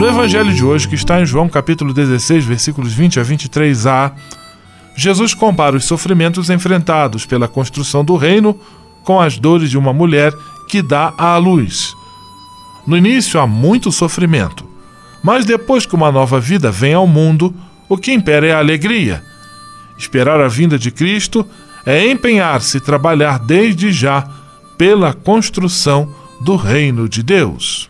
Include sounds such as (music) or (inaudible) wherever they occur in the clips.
No Evangelho de hoje, que está em João capítulo 16, versículos 20 a 23a, Jesus compara os sofrimentos enfrentados pela construção do reino com as dores de uma mulher que dá à luz. No início há muito sofrimento, mas depois que uma nova vida vem ao mundo, o que impera é a alegria. Esperar a vinda de Cristo é empenhar-se e trabalhar desde já pela construção do reino de Deus.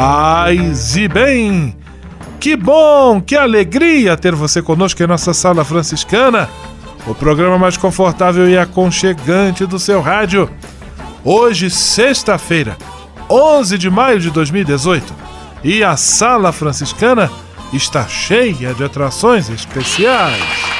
Paz e bem! Que bom, que alegria ter você conosco em nossa Sala Franciscana, o programa mais confortável e aconchegante do seu rádio. Hoje, sexta-feira, 11 de maio de 2018, e a Sala Franciscana está cheia de atrações especiais.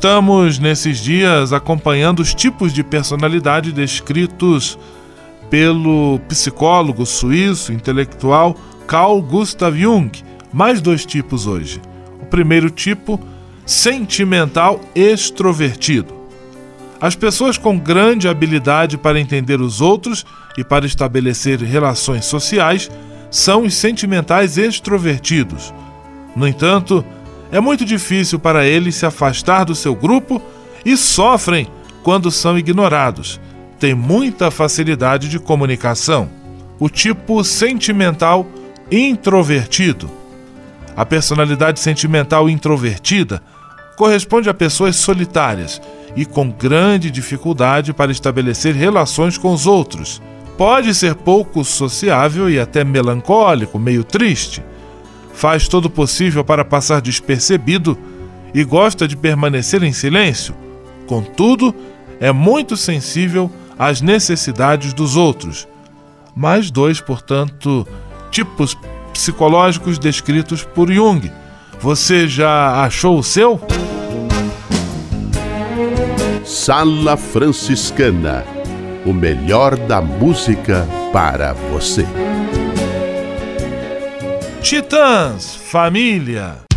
Estamos nesses dias acompanhando os tipos de personalidade descritos pelo psicólogo suíço intelectual Carl Gustav Jung. Mais dois tipos hoje. O primeiro tipo, sentimental extrovertido. As pessoas com grande habilidade para entender os outros e para estabelecer relações sociais são os sentimentais extrovertidos. No entanto, é muito difícil para eles se afastar do seu grupo e sofrem quando são ignorados. Tem muita facilidade de comunicação. O tipo sentimental introvertido. A personalidade sentimental introvertida corresponde a pessoas solitárias e com grande dificuldade para estabelecer relações com os outros. Pode ser pouco sociável e até melancólico, meio triste faz todo o possível para passar despercebido e gosta de permanecer em silêncio. Contudo, é muito sensível às necessidades dos outros. Mais dois, portanto, tipos psicológicos descritos por Jung. Você já achou o seu? Sala Franciscana o melhor da música para você. Titãs, família.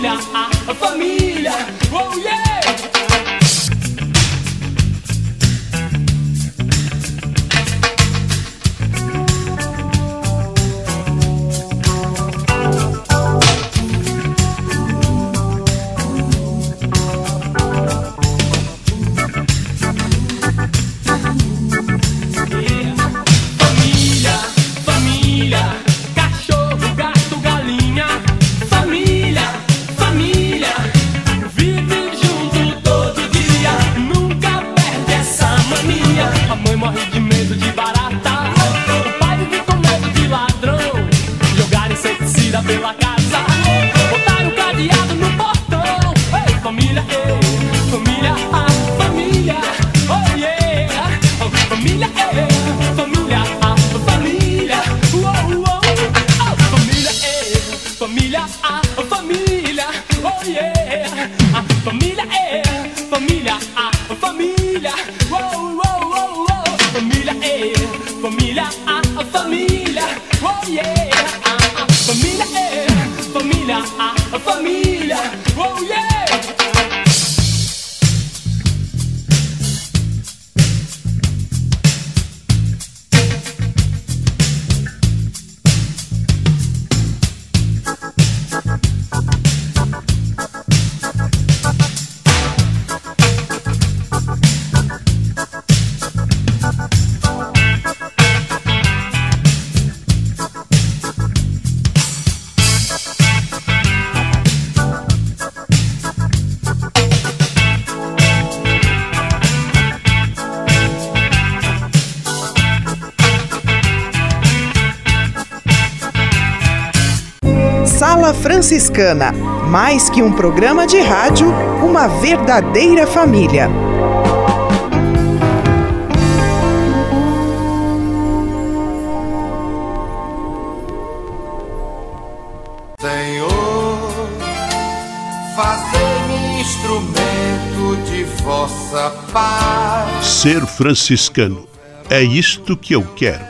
família, a família, oh yeah! Franciscana. Mais que um programa de rádio, uma verdadeira família. Senhor, fazei-me instrumento de vossa paz. Ser franciscano é isto que eu quero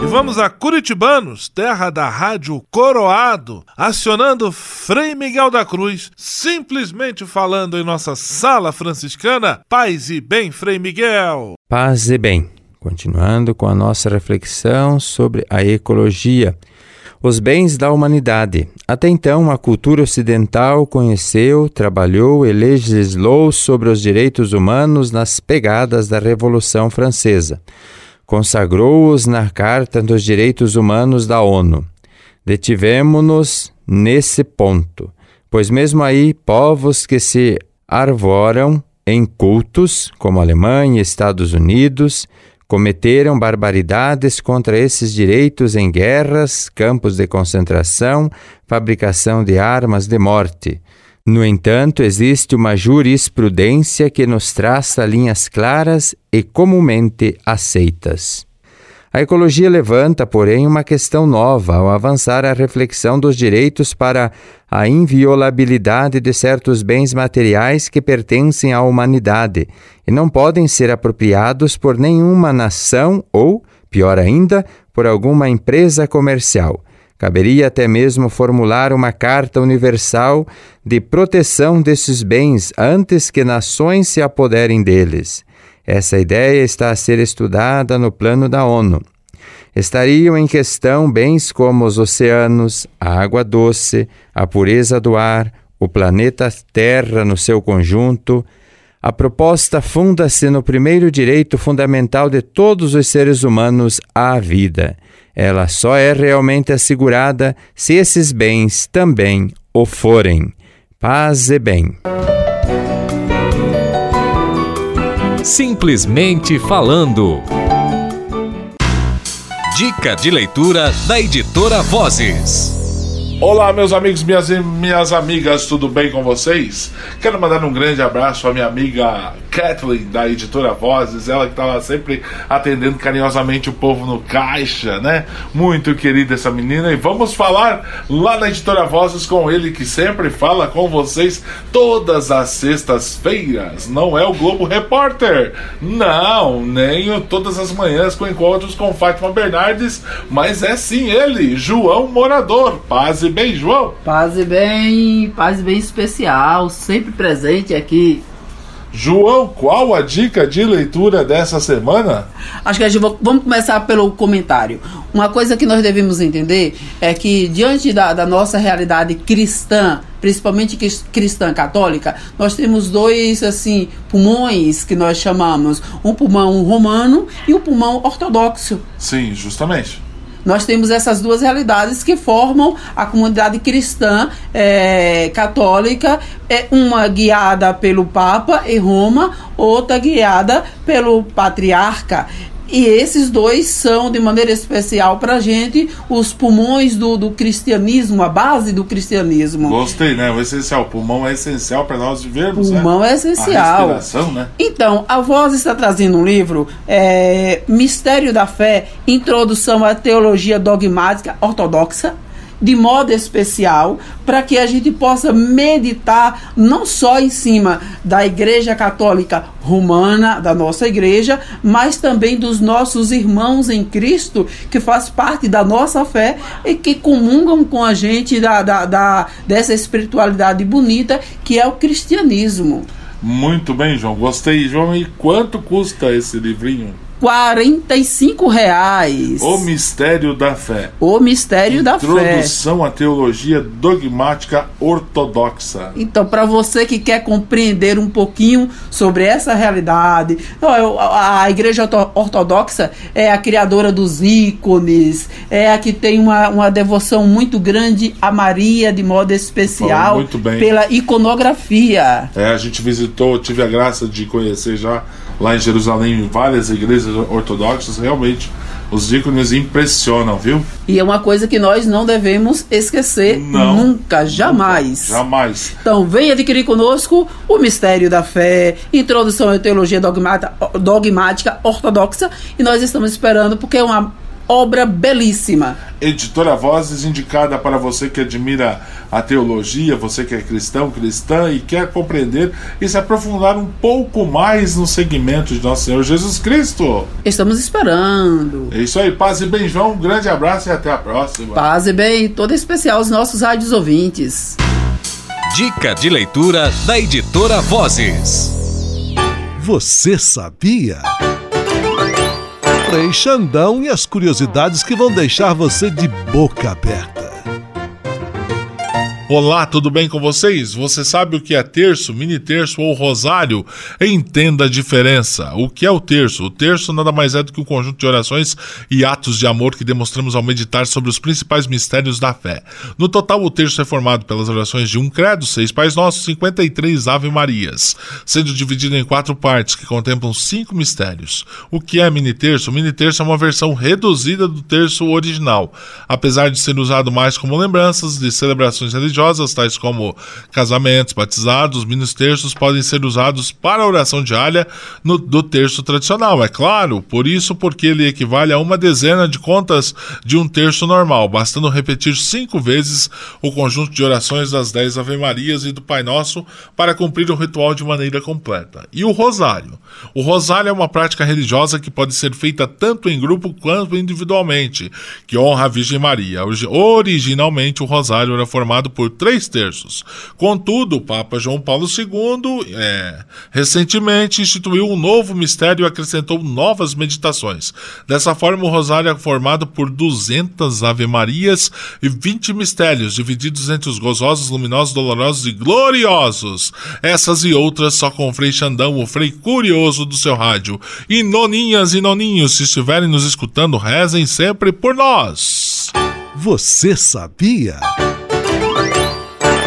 E vamos a Curitibanos, terra da rádio Coroado, acionando Frei Miguel da Cruz, simplesmente falando em nossa sala franciscana. Paz e bem, Frei Miguel. Paz e bem. Continuando com a nossa reflexão sobre a ecologia, os bens da humanidade. Até então, a cultura ocidental conheceu, trabalhou e legislou sobre os direitos humanos nas pegadas da Revolução Francesa consagrou-os na Carta dos Direitos Humanos da ONU. Detivemo-nos nesse ponto, pois mesmo aí povos que se arvoram em cultos, como Alemanha e Estados Unidos, cometeram barbaridades contra esses direitos em guerras, campos de concentração, fabricação de armas de morte. No entanto, existe uma jurisprudência que nos traça linhas claras e comumente aceitas. A ecologia levanta, porém, uma questão nova ao avançar a reflexão dos direitos para a inviolabilidade de certos bens materiais que pertencem à humanidade e não podem ser apropriados por nenhuma nação ou, pior ainda, por alguma empresa comercial. Caberia até mesmo formular uma carta universal de proteção desses bens antes que nações se apoderem deles. Essa ideia está a ser estudada no plano da ONU. Estariam em questão bens como os oceanos, a água doce, a pureza do ar, o planeta Terra no seu conjunto. A proposta funda-se no primeiro direito fundamental de todos os seres humanos à vida. Ela só é realmente assegurada se esses bens também o forem. Paz e bem. Simplesmente falando. Dica de leitura da editora Vozes. Olá, meus amigos, minhas, minhas amigas, tudo bem com vocês? Quero mandar um grande abraço à minha amiga Kathleen, da editora Vozes, ela que estava sempre atendendo carinhosamente o povo no caixa, né? Muito querida essa menina. E vamos falar lá na editora Vozes com ele, que sempre fala com vocês todas as sextas-feiras. Não é o Globo Repórter, não, nem o todas as manhãs com encontros com Fátima Bernardes, mas é sim ele, João Morador. Paz e bem, João? Paz e bem, paz e bem especial, sempre presente aqui. João, qual a dica de leitura dessa semana? Acho que a gente vamos começar pelo comentário. Uma coisa que nós devemos entender é que diante da, da nossa realidade cristã, principalmente cristã católica, nós temos dois assim pulmões que nós chamamos, um pulmão romano e um pulmão ortodoxo. Sim, justamente. Nós temos essas duas realidades que formam a comunidade cristã é, católica, é uma guiada pelo Papa em Roma, outra guiada pelo patriarca. E esses dois são, de maneira especial para a gente, os pulmões do, do cristianismo, a base do cristianismo. Gostei, né? O essencial. O pulmão é essencial para nós vivermos. Né? Pulmão né? é essencial. A respiração, né? Então, a voz está trazendo um livro, é, Mistério da Fé, Introdução à Teologia Dogmática Ortodoxa de modo especial para que a gente possa meditar não só em cima da Igreja Católica Romana, da nossa igreja, mas também dos nossos irmãos em Cristo, que faz parte da nossa fé e que comungam com a gente da, da, da dessa espiritualidade bonita que é o cristianismo. Muito bem, João. Gostei, João. E quanto custa esse livrinho? 45 reais. O Mistério da Fé. O Mistério da Fé. Introdução à Teologia Dogmática Ortodoxa. Então, para você que quer compreender um pouquinho sobre essa realidade, a Igreja Ortodoxa é a criadora dos ícones, é a que tem uma, uma devoção muito grande a Maria, de modo especial, pela iconografia. É, a gente visitou, tive a graça de conhecer já lá em Jerusalém várias igrejas ortodoxas, realmente os ícones impressionam, viu? E é uma coisa que nós não devemos esquecer não, nunca, jamais. Nunca, jamais. Então, vem adquirir conosco o Mistério da Fé, Introdução à Teologia Dogmática, dogmática Ortodoxa, e nós estamos esperando porque é uma obra belíssima. Editora Vozes, indicada para você que admira a teologia, você que é cristão, cristã e quer compreender e se aprofundar um pouco mais no segmento de nosso Senhor Jesus Cristo. Estamos esperando. É isso aí, paz e bem, João. Um grande abraço e até a próxima. Paz e bem, todo especial aos nossos rádios ouvintes. Dica de leitura da editora Vozes. Você sabia? Frei Xandão e as curiosidades que vão deixar você de boca aberta. Olá, tudo bem com vocês? Você sabe o que é terço, mini terço ou rosário? Entenda a diferença. O que é o terço? O terço nada mais é do que um conjunto de orações e atos de amor que demonstramos ao meditar sobre os principais mistérios da fé. No total, o terço é formado pelas orações de um credo, seis Pais Nossos, 53 Ave Marias, sendo dividido em quatro partes que contemplam cinco mistérios. O que é mini terço? O mini terço é uma versão reduzida do terço original, apesar de ser usado mais como lembranças de celebrações religiosas religiosas, tais como casamentos, batizados, mini terços, podem ser usados para a oração diária no, do terço tradicional, é claro, por isso porque ele equivale a uma dezena de contas de um terço normal, bastando repetir cinco vezes o conjunto de orações das dez Ave Marias e do Pai Nosso para cumprir o ritual de maneira completa. E o Rosário? O Rosário é uma prática religiosa que pode ser feita tanto em grupo quanto individualmente, que honra a Virgem Maria. Originalmente, o Rosário era formado por três terços. Contudo, o Papa João Paulo II é, recentemente instituiu um novo mistério e acrescentou novas meditações. Dessa forma, o Rosário é formado por 200 Ave-Marias e 20 mistérios, divididos entre os gozosos, luminosos, dolorosos e gloriosos. Essas e outras só com o Frei Xandão, o Frei Curioso do seu rádio. E noninhas e noninhos, se estiverem nos escutando, rezem sempre por nós. Você sabia?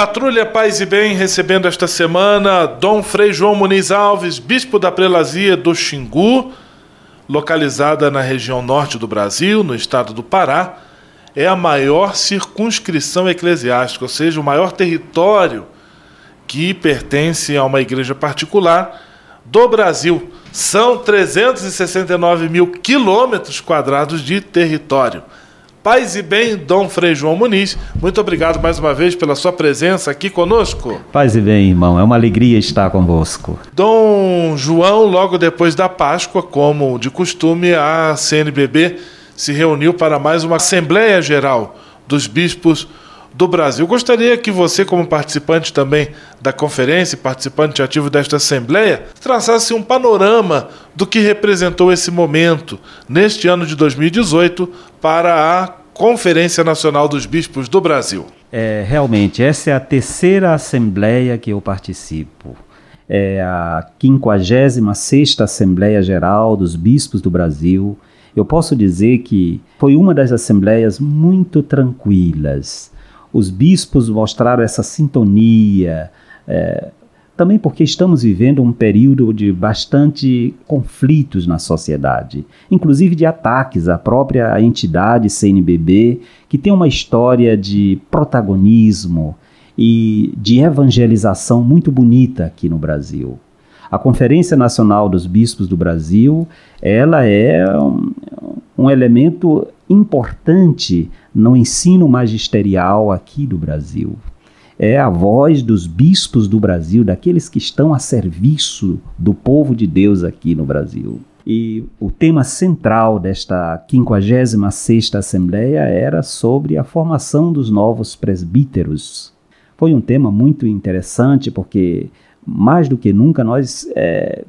Patrulha Paz e Bem recebendo esta semana Dom Frei João Muniz Alves, bispo da prelazia do Xingu, localizada na região norte do Brasil, no estado do Pará. É a maior circunscrição eclesiástica, ou seja, o maior território que pertence a uma igreja particular do Brasil. São 369 mil quilômetros quadrados de território. Paz e bem, Dom Frei João Muniz, muito obrigado mais uma vez pela sua presença aqui conosco. Paz e bem, irmão, é uma alegria estar convosco. Dom João, logo depois da Páscoa, como de costume, a CNBB se reuniu para mais uma Assembleia Geral dos Bispos do Brasil. Gostaria que você, como participante também da conferência, participante ativo desta Assembleia, traçasse um panorama do que representou esse momento neste ano de 2018 para a Conferência Nacional dos Bispos do Brasil. É, realmente, essa é a terceira Assembleia que eu participo. É a 56 Assembleia Geral dos Bispos do Brasil. Eu posso dizer que foi uma das assembleias muito tranquilas os bispos mostraram essa sintonia, é, também porque estamos vivendo um período de bastante conflitos na sociedade, inclusive de ataques à própria entidade CNBB, que tem uma história de protagonismo e de evangelização muito bonita aqui no Brasil. A Conferência Nacional dos Bispos do Brasil, ela é um, um elemento importante no ensino magisterial aqui do Brasil. É a voz dos bispos do Brasil, daqueles que estão a serviço do povo de Deus aqui no Brasil. E o tema central desta 56ª Assembleia era sobre a formação dos novos presbíteros. Foi um tema muito interessante porque, mais do que nunca, nós é,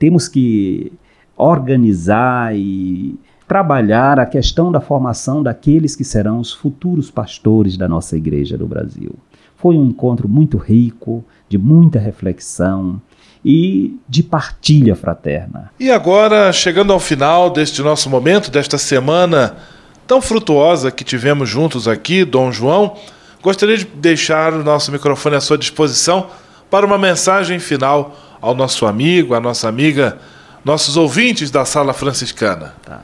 temos que organizar e trabalhar a questão da formação daqueles que serão os futuros pastores da nossa igreja do Brasil. Foi um encontro muito rico, de muita reflexão e de partilha fraterna. E agora, chegando ao final deste nosso momento, desta semana tão frutuosa que tivemos juntos aqui, Dom João, gostaria de deixar o nosso microfone à sua disposição para uma mensagem final ao nosso amigo, à nossa amiga, nossos ouvintes da Sala Franciscana. Tá.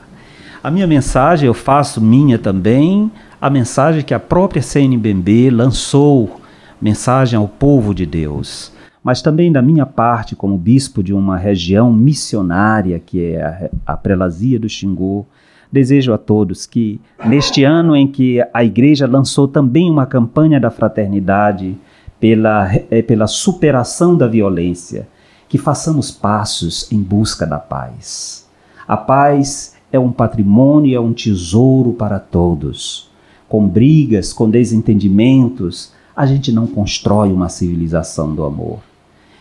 A minha mensagem, eu faço minha também, a mensagem que a própria CNBB lançou, mensagem ao povo de Deus. Mas também da minha parte, como bispo de uma região missionária, que é a, a prelazia do Xingu, Desejo a todos que, neste ano em que a Igreja lançou também uma campanha da fraternidade pela, é, pela superação da violência, que façamos passos em busca da paz. A paz é um patrimônio, é um tesouro para todos. Com brigas, com desentendimentos, a gente não constrói uma civilização do amor.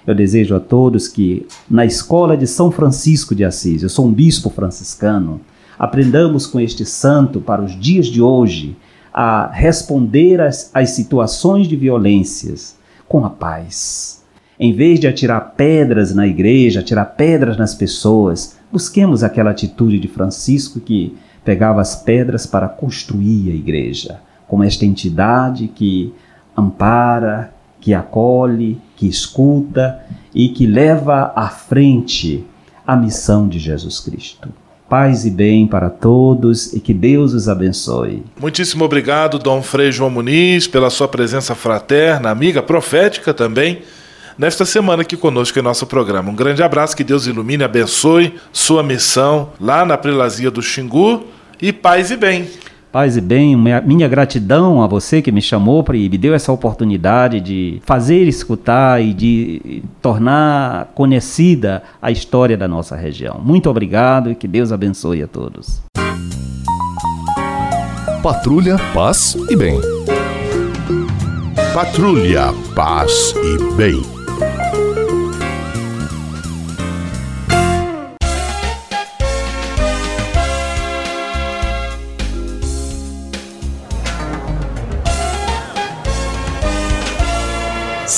Eu desejo a todos que, na escola de São Francisco de Assis, eu sou um bispo franciscano, aprendamos com este santo para os dias de hoje a responder às, situações de violências com a paz. Em vez de atirar pedras na igreja, atirar pedras nas pessoas, busquemos aquela atitude de Francisco que pegava as pedras para construir a igreja, como esta entidade que ampara, que acolhe, que escuta e que leva à frente a missão de Jesus Cristo. Paz e bem para todos e que Deus os abençoe. Muitíssimo obrigado, Dom Frei João Muniz, pela sua presença fraterna, amiga, profética também, nesta semana aqui conosco em nosso programa. Um grande abraço, que Deus ilumine, abençoe sua missão lá na prelazia do Xingu e paz e bem. Paz e bem, minha gratidão a você que me chamou e me deu essa oportunidade de fazer escutar e de tornar conhecida a história da nossa região. Muito obrigado e que Deus abençoe a todos. Patrulha, paz e bem. Patrulha, paz e bem.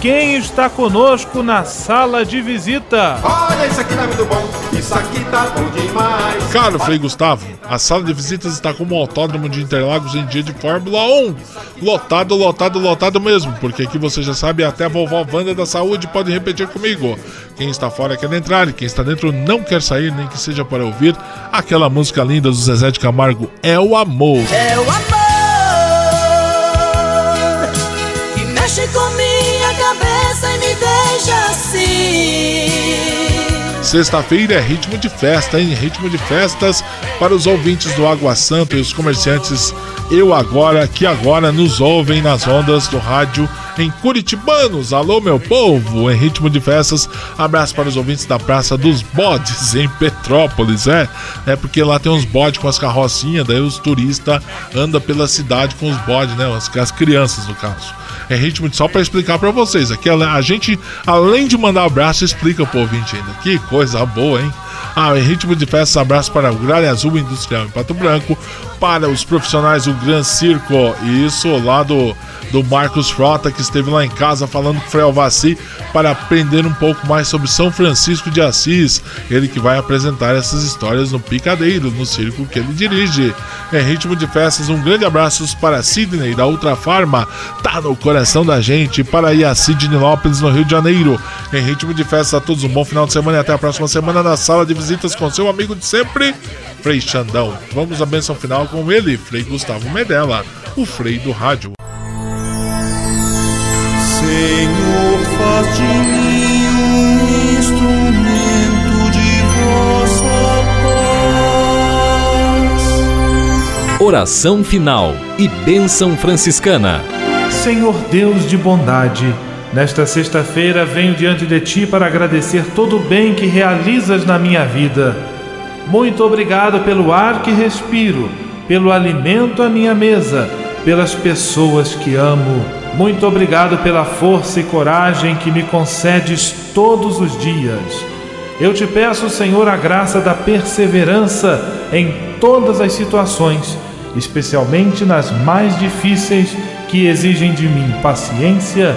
quem está conosco na sala de visita? Olha, isso aqui tá muito bom, isso aqui tá bom demais. Caro Frei Gustavo, a sala de visitas está como o autódromo de Interlagos em dia de Fórmula 1. Lotado, lotado, lotado mesmo, porque aqui você já sabe, até a vovó Wanda da saúde pode repetir comigo. Quem está fora quer entrar e quem está dentro não quer sair, nem que seja para ouvir aquela música linda do Zezé de Camargo, É o Amor. É o amor que mexe com Sexta-feira é ritmo de festa, hein? Ritmo de festas para os ouvintes do Água Santa e os comerciantes Eu Agora, que agora nos ouvem nas ondas do rádio em Curitibanos. Alô, meu povo! Em ritmo de festas, abraço para os ouvintes da Praça dos Bodes, (laughs) em Petrópolis, é? É porque lá tem uns bodes com as carrocinhas, daí os turistas andam pela cidade com os bodes, né? As, as crianças, no caso é ritmo de só para explicar para vocês. Aqui a gente, além de mandar abraço, explica pro ouvinte ainda. Que coisa boa, hein? Ah, em ritmo de festa, abraço para o Gralha Azul Industrial em Pato Branco, para os profissionais do Gran Circo, isso lá do do Marcos Frota, que esteve lá em casa falando com o Frei para aprender um pouco mais sobre São Francisco de Assis. Ele que vai apresentar essas histórias no Picadeiro, no circo que ele dirige. Em ritmo de festas, um grande abraço para Sidney da Ultra Farma, tá no coração da gente, para a Sidney Lopes no Rio de Janeiro. Em ritmo de festas a todos um bom final de semana e até a próxima semana na sala de visitas com seu amigo de sempre, Frei Xandão. Vamos à benção final com ele, Frei Gustavo Medella, o Frei do Rádio. Senhor, faz de mim um instrumento de vossa paz. Oração final e bênção franciscana. Senhor Deus de bondade, nesta sexta-feira venho diante de ti para agradecer todo o bem que realizas na minha vida. Muito obrigado pelo ar que respiro, pelo alimento à minha mesa, pelas pessoas que amo muito obrigado pela força e coragem que me concedes todos os dias. Eu te peço, Senhor, a graça da perseverança em todas as situações, especialmente nas mais difíceis que exigem de mim paciência,